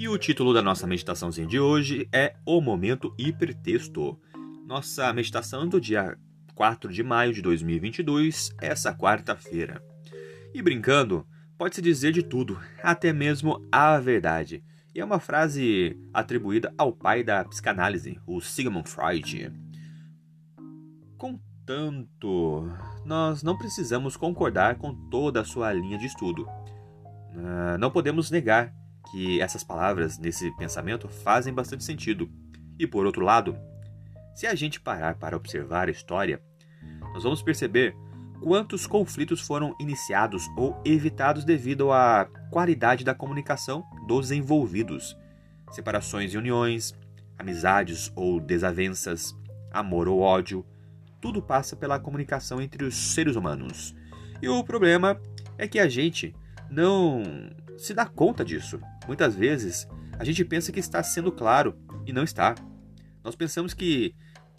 E o título da nossa meditaçãozinha de hoje é O Momento Hipertexto. Nossa meditação do dia 4 de maio de 2022, essa quarta-feira. E brincando, pode-se dizer de tudo, até mesmo a verdade. E é uma frase atribuída ao pai da psicanálise, o Sigmund Freud. Contanto, nós não precisamos concordar com toda a sua linha de estudo. Ah, não podemos negar que essas palavras nesse pensamento fazem bastante sentido. E por outro lado, se a gente parar para observar a história, nós vamos perceber quantos conflitos foram iniciados ou evitados devido à qualidade da comunicação dos envolvidos. Separações e uniões, amizades ou desavenças, amor ou ódio, tudo passa pela comunicação entre os seres humanos. E o problema é que a gente não se dá conta disso. Muitas vezes a gente pensa que está sendo claro e não está. Nós pensamos que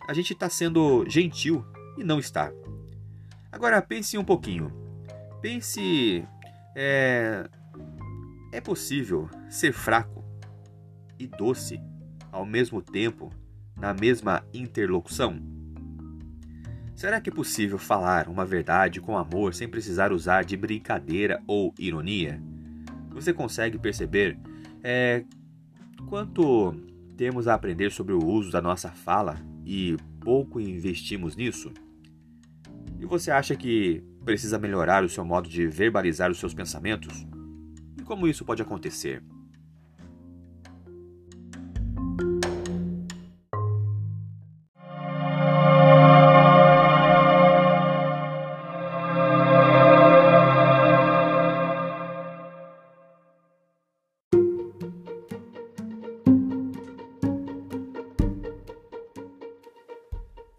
a gente está sendo gentil e não está. Agora pense um pouquinho. Pense. É, é possível ser fraco e doce ao mesmo tempo na mesma interlocução? Será que é possível falar uma verdade com amor sem precisar usar de brincadeira ou ironia? Você consegue perceber é, quanto temos a aprender sobre o uso da nossa fala e pouco investimos nisso? E você acha que precisa melhorar o seu modo de verbalizar os seus pensamentos? E como isso pode acontecer?